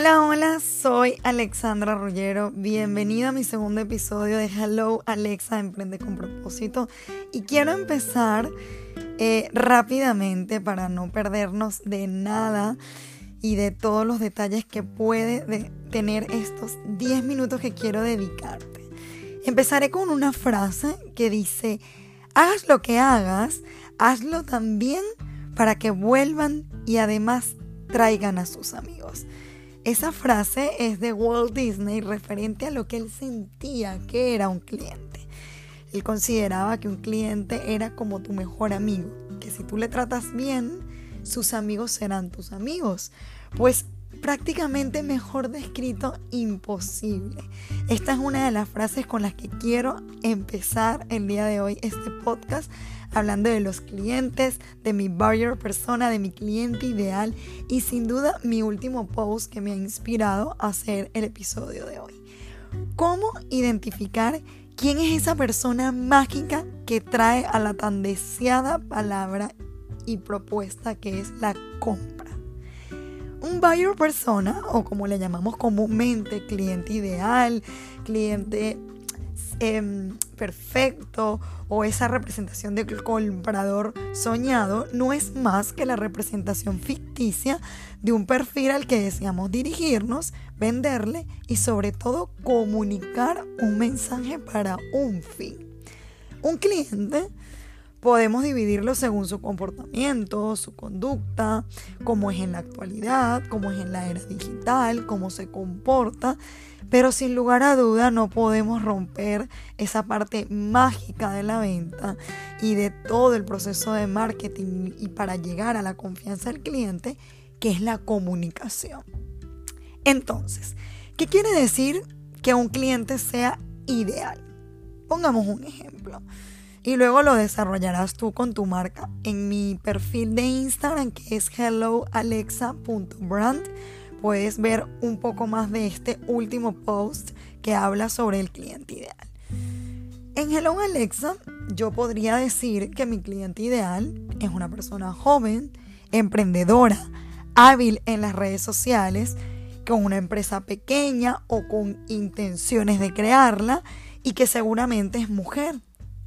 Hola, hola, soy Alexandra Rollero. Bienvenida a mi segundo episodio de Hello Alexa, Emprende con propósito. Y quiero empezar eh, rápidamente para no perdernos de nada y de todos los detalles que puede tener estos 10 minutos que quiero dedicarte. Empezaré con una frase que dice, hagas lo que hagas, hazlo también para que vuelvan y además traigan a sus amigos. Esa frase es de Walt Disney referente a lo que él sentía que era un cliente. Él consideraba que un cliente era como tu mejor amigo, que si tú le tratas bien, sus amigos serán tus amigos. Pues prácticamente mejor descrito imposible. Esta es una de las frases con las que quiero empezar el día de hoy este podcast, hablando de los clientes, de mi buyer persona, de mi cliente ideal y sin duda mi último post que me ha inspirado a hacer el episodio de hoy. ¿Cómo identificar quién es esa persona mágica que trae a la tan deseada palabra y propuesta que es la compra? un buyer persona, o como le llamamos comúnmente, cliente ideal, cliente em, perfecto o esa representación del comprador soñado no es más que la representación ficticia de un perfil al que deseamos dirigirnos, venderle y sobre todo comunicar un mensaje para un fin. Un cliente Podemos dividirlo según su comportamiento, su conducta, cómo es en la actualidad, cómo es en la era digital, cómo se comporta, pero sin lugar a duda no podemos romper esa parte mágica de la venta y de todo el proceso de marketing y para llegar a la confianza del cliente, que es la comunicación. Entonces, ¿qué quiere decir que un cliente sea ideal? Pongamos un ejemplo y luego lo desarrollarás tú con tu marca. En mi perfil de Instagram que es helloalexa.brand puedes ver un poco más de este último post que habla sobre el cliente ideal. En Hello Alexa yo podría decir que mi cliente ideal es una persona joven, emprendedora, hábil en las redes sociales, con una empresa pequeña o con intenciones de crearla y que seguramente es mujer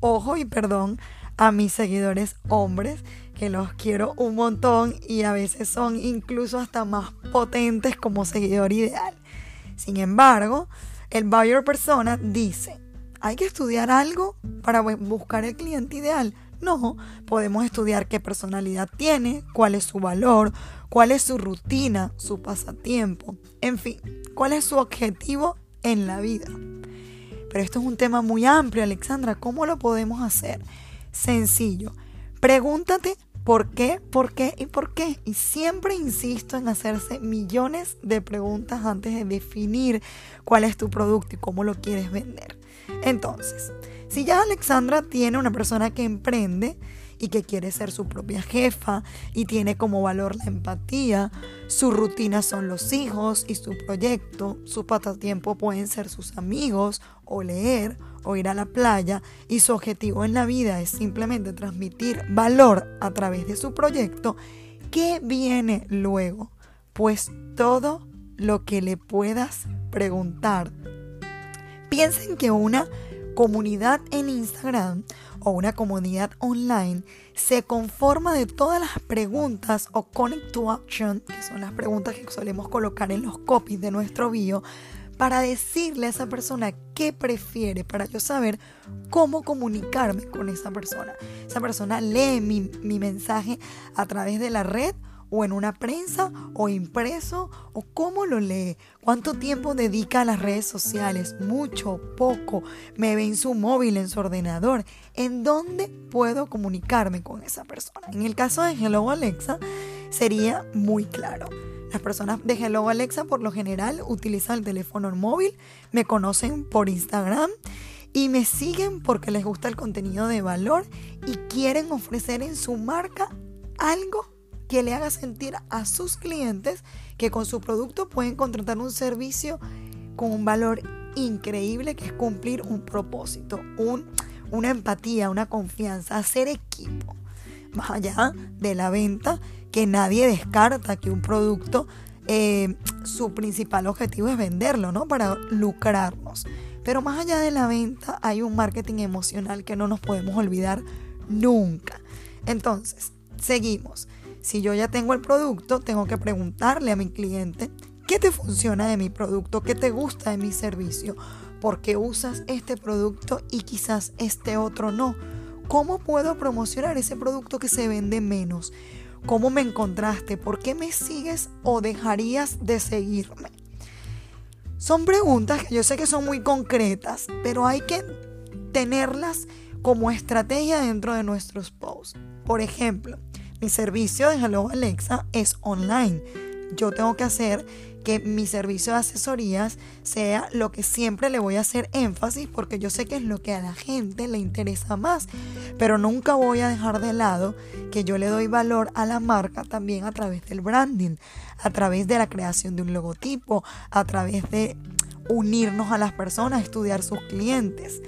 ojo y perdón a mis seguidores hombres, que los quiero un montón y a veces son incluso hasta más potentes como seguidor ideal. Sin embargo, el buyer persona dice, ¿hay que estudiar algo para buscar el cliente ideal? No, podemos estudiar qué personalidad tiene, cuál es su valor, cuál es su rutina, su pasatiempo, en fin, cuál es su objetivo en la vida. Pero esto es un tema muy amplio, Alexandra. ¿Cómo lo podemos hacer? Sencillo. Pregúntate por qué, por qué y por qué. Y siempre insisto en hacerse millones de preguntas antes de definir cuál es tu producto y cómo lo quieres vender. Entonces, si ya Alexandra tiene una persona que emprende, y que quiere ser su propia jefa y tiene como valor la empatía. Su rutina son los hijos y su proyecto. Su pasatiempo pueden ser sus amigos o leer o ir a la playa y su objetivo en la vida es simplemente transmitir valor a través de su proyecto. ¿Qué viene luego? Pues todo lo que le puedas preguntar. Piensen que una comunidad en Instagram o una comunidad online se conforma de todas las preguntas o connect to action, que son las preguntas que solemos colocar en los copies de nuestro bio, para decirle a esa persona qué prefiere, para yo saber cómo comunicarme con esa persona. Esa persona lee mi, mi mensaje a través de la red o en una prensa o impreso o cómo lo lee, cuánto tiempo dedica a las redes sociales, mucho, poco, me ve en su móvil, en su ordenador, en dónde puedo comunicarme con esa persona. En el caso de Hello Alexa sería muy claro. Las personas de Hello Alexa por lo general utilizan el teléfono móvil, me conocen por Instagram y me siguen porque les gusta el contenido de valor y quieren ofrecer en su marca algo que le haga sentir a sus clientes que con su producto pueden contratar un servicio con un valor increíble que es cumplir un propósito, un, una empatía, una confianza, hacer equipo. Más allá de la venta, que nadie descarta que un producto eh, su principal objetivo es venderlo, ¿no? Para lucrarnos. Pero más allá de la venta hay un marketing emocional que no nos podemos olvidar nunca. Entonces, seguimos. Si yo ya tengo el producto, tengo que preguntarle a mi cliente qué te funciona de mi producto, qué te gusta de mi servicio, por qué usas este producto y quizás este otro no. ¿Cómo puedo promocionar ese producto que se vende menos? ¿Cómo me encontraste? ¿Por qué me sigues o dejarías de seguirme? Son preguntas que yo sé que son muy concretas, pero hay que tenerlas como estrategia dentro de nuestros posts. Por ejemplo, mi servicio de Hello Alexa es online. Yo tengo que hacer que mi servicio de asesorías sea lo que siempre le voy a hacer énfasis porque yo sé que es lo que a la gente le interesa más. Pero nunca voy a dejar de lado que yo le doy valor a la marca también a través del branding, a través de la creación de un logotipo, a través de unirnos a las personas, estudiar sus clientes.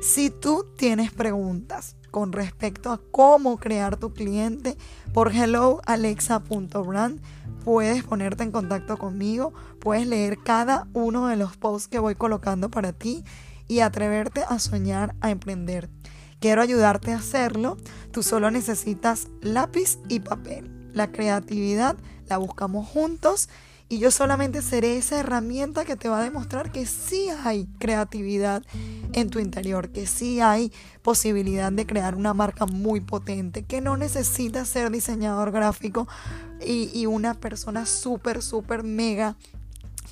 Si tú tienes preguntas con respecto a cómo crear tu cliente por helloalexa.brand, puedes ponerte en contacto conmigo, puedes leer cada uno de los posts que voy colocando para ti y atreverte a soñar, a emprender. Quiero ayudarte a hacerlo, tú solo necesitas lápiz y papel. La creatividad la buscamos juntos y yo solamente seré esa herramienta que te va a demostrar que sí hay creatividad en tu interior, que sí hay posibilidad de crear una marca muy potente, que no necesitas ser diseñador gráfico y, una persona súper, súper mega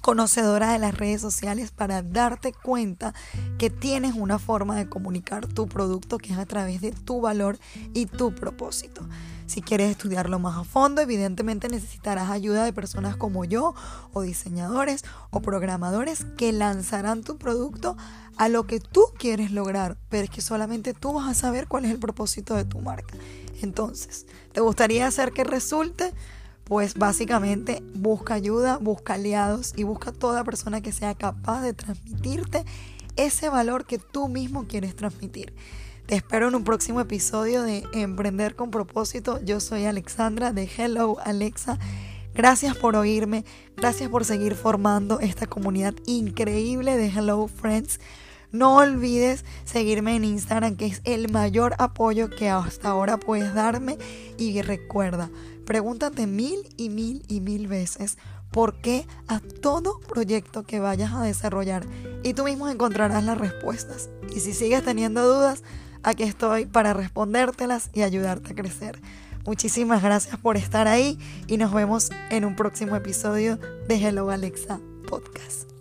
conocedora de las redes sociales para darte cuenta que tienes una forma de comunicar tu producto que es a través de tu valor y tu propósito. Si quieres estudiarlo más a fondo, evidentemente necesitarás ayuda de personas como yo o diseñadores o programadores que lanzarán tu producto a lo que tú quieres lograr, pero es que solamente tú vas a saber cuál es el propósito de tu marca. Entonces, ¿te gustaría hacer que resulte? Pues básicamente busca ayuda, busca aliados y busca toda persona que sea capaz de transmitirte ese valor que tú mismo quieres transmitir. Te espero en un próximo episodio de Emprender con propósito. Yo soy Alexandra de Hello Alexa. Gracias por oírme, gracias por seguir formando esta comunidad increíble de Hello Friends. No olvides seguirme en Instagram, que es el mayor apoyo que hasta ahora puedes darme. Y recuerda, pregúntate mil y mil y mil veces por qué a todo proyecto que vayas a desarrollar. Y tú mismo encontrarás las respuestas. Y si sigues teniendo dudas, Aquí estoy para respondértelas y ayudarte a crecer. Muchísimas gracias por estar ahí y nos vemos en un próximo episodio de Hello Alexa Podcast.